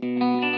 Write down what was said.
Bye.